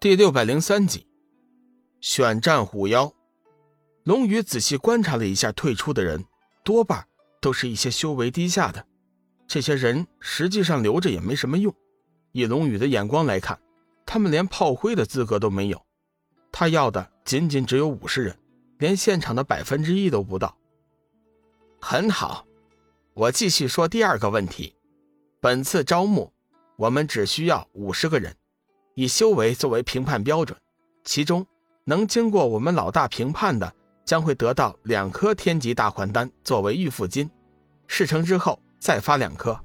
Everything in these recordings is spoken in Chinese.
第六百零三集，选战虎妖。龙宇仔细观察了一下退出的人，多半都是一些修为低下的。这些人实际上留着也没什么用。以龙宇的眼光来看，他们连炮灰的资格都没有。他要的仅仅只有五十人，连现场的百分之一都不到。很好，我继续说第二个问题。本次招募，我们只需要五十个人。以修为作为评判标准，其中能经过我们老大评判的，将会得到两颗天级大还丹作为预付金，事成之后再发两颗。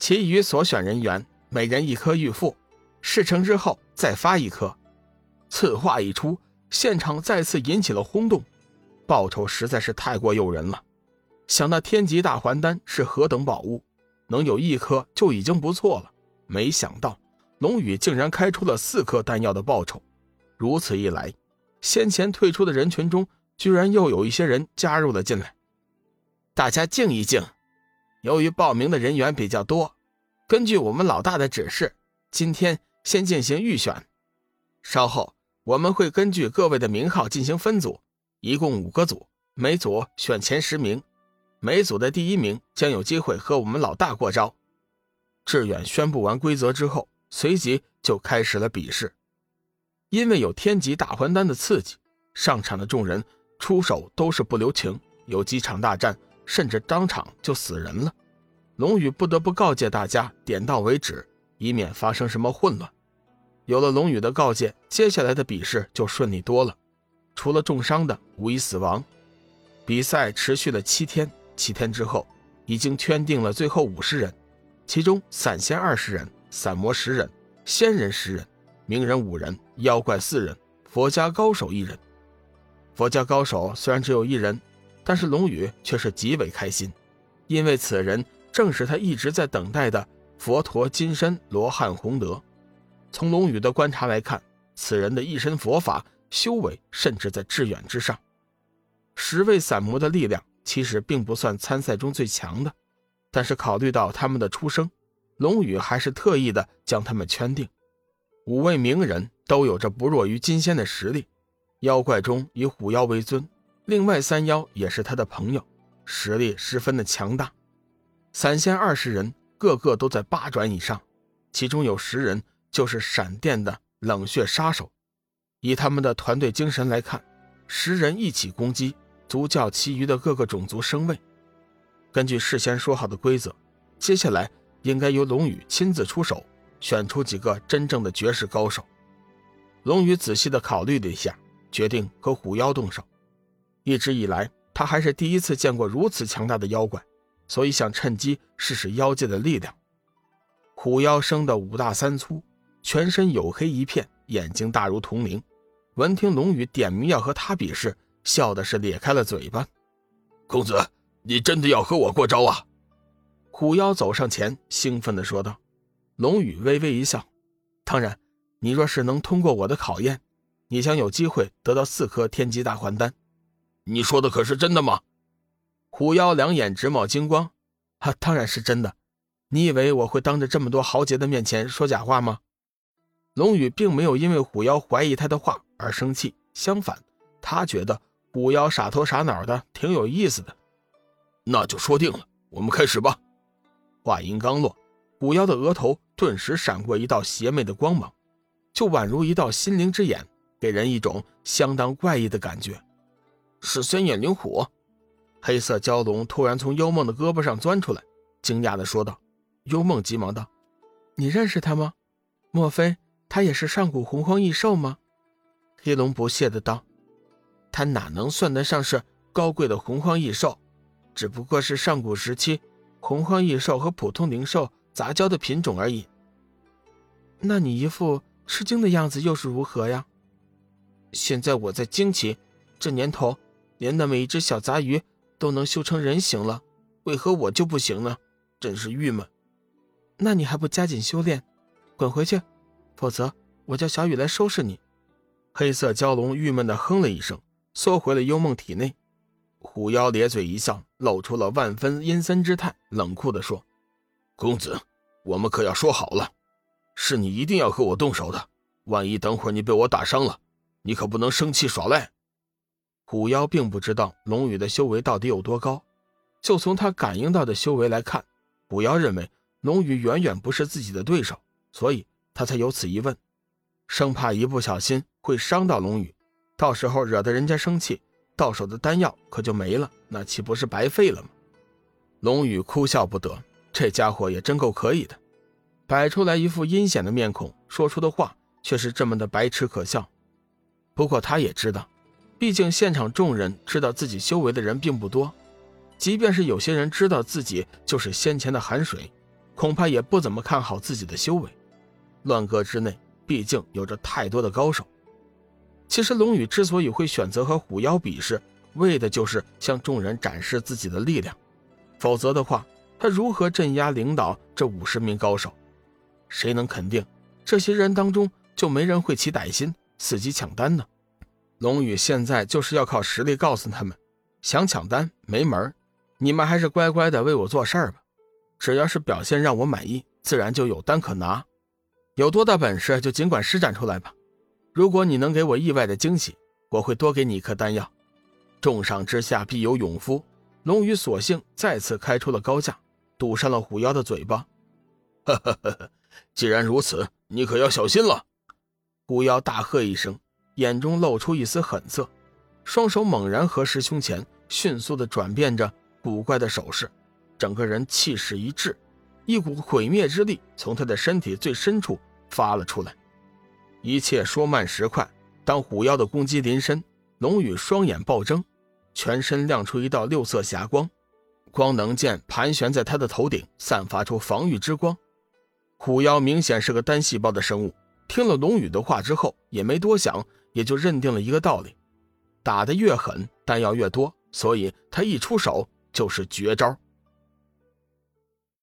其余所选人员每人一颗预付，事成之后再发一颗。此话一出，现场再次引起了轰动，报酬实在是太过诱人了。想那天级大还丹是何等宝物，能有一颗就已经不错了，没想到。龙宇竟然开出了四颗丹药的报酬，如此一来，先前退出的人群中，居然又有一些人加入了进来。大家静一静，由于报名的人员比较多，根据我们老大的指示，今天先进行预选，稍后我们会根据各位的名号进行分组，一共五个组，每组选前十名，每组的第一名将有机会和我们老大过招。志远宣布完规则之后。随即就开始了比试，因为有天级大还丹的刺激，上场的众人出手都是不留情，有几场大战甚至当场就死人了。龙宇不得不告诫大家点到为止，以免发生什么混乱。有了龙宇的告诫，接下来的比试就顺利多了，除了重伤的无一死亡。比赛持续了七天，七天之后，已经圈定了最后五十人，其中散仙二十人。散魔十人，仙人十人，名人五人，妖怪四人，佛家高手一人。佛家高手虽然只有一人，但是龙宇却是极为开心，因为此人正是他一直在等待的佛陀金身罗汉洪德。从龙宇的观察来看，此人的一身佛法修为甚至在致远之上。十位散魔的力量其实并不算参赛中最强的，但是考虑到他们的出生。龙宇还是特意的将他们圈定，五位名人都有着不弱于金仙的实力，妖怪中以虎妖为尊，另外三妖也是他的朋友，实力十分的强大。散仙二十人，个个都在八转以上，其中有十人就是闪电的冷血杀手。以他们的团队精神来看，十人一起攻击，足叫其余的各个种族生畏。根据事先说好的规则，接下来。应该由龙宇亲自出手，选出几个真正的绝世高手。龙宇仔细的考虑了一下，决定和虎妖动手。一直以来，他还是第一次见过如此强大的妖怪，所以想趁机试试妖界的力量。虎妖生的五大三粗，全身黝黑一片，眼睛大如铜铃。闻听龙宇点名要和他比试，笑的是咧开了嘴巴。公子，你真的要和我过招啊？虎妖走上前，兴奋地说道：“龙宇微微一笑，当然，你若是能通过我的考验，你将有机会得到四颗天级大还丹。你说的可是真的吗？”虎妖两眼直冒金光：“啊，当然是真的。你以为我会当着这么多豪杰的面前说假话吗？”龙宇并没有因为虎妖怀疑他的话而生气，相反，他觉得虎妖傻头傻脑的，挺有意思的。那就说定了，我们开始吧。话音刚落，虎妖的额头顿时闪过一道邪魅的光芒，就宛如一道心灵之眼，给人一种相当怪异的感觉。是仙眼灵虎，黑色蛟龙突然从幽梦的胳膊上钻出来，惊讶地说道。幽梦急忙道：“你认识他吗？莫非他也是上古洪荒异兽吗？”黑龙不屑的道：“他哪能算得上是高贵的洪荒异兽，只不过是上古时期。”洪荒异兽和普通灵兽杂交的品种而已。那你一副吃惊的样子又是如何呀？现在我在惊奇，这年头连那么一只小杂鱼都能修成人形了，为何我就不行呢？真是郁闷。那你还不加紧修炼，滚回去，否则我叫小雨来收拾你。黑色蛟龙郁闷地哼了一声，缩回了幽梦体内。虎妖咧嘴一笑，露出了万分阴森之态，冷酷地说：“公子，我们可要说好了，是你一定要和我动手的，万一等会你被我打伤了，你可不能生气耍赖。虎妖并不知道龙宇的修为到底有多高，就从他感应到的修为来看，虎妖认为龙宇远远不是自己的对手，所以他才有此一问，生怕一不小心会伤到龙宇，到时候惹得人家生气，到手的丹药可就没了，那岂不是白费了吗？龙宇哭笑不得，这家伙也真够可以的，摆出来一副阴险的面孔，说出的话却是这么的白痴可笑。不过他也知道，毕竟现场众人知道自己修为的人并不多，即便是有些人知道自己就是先前的寒水，恐怕也不怎么看好自己的修为。乱阁之内毕竟有着太多的高手。其实龙宇之所以会选择和虎妖比试，为的就是向众人展示自己的力量。否则的话，他如何镇压领导这五十名高手？谁能肯定这些人当中就没人会起歹心，伺机抢单呢？龙宇现在就是要靠实力告诉他们，想抢单没门你们还是乖乖的为我做事儿吧。只要是表现让我满意，自然就有单可拿。有多大本事就尽管施展出来吧。如果你能给我意外的惊喜，我会多给你一颗丹药。重赏之下必有勇夫。龙宇索性再次开出了高价，堵上了虎妖的嘴巴。哈哈哈哈！既然如此，你可要小心了！虎妖大喝一声，眼中露出一丝狠色，双手猛然合十胸前，迅速的转变着古怪的手势，整个人气势一滞，一股毁灭之力从他的身体最深处发了出来。一切说慢时快，当虎妖的攻击临身，龙宇双眼暴睁。全身亮出一道六色霞光，光能剑盘旋在他的头顶，散发出防御之光。虎妖明显是个单细胞的生物，听了龙宇的话之后，也没多想，也就认定了一个道理：打得越狠，弹药越多，所以他一出手就是绝招。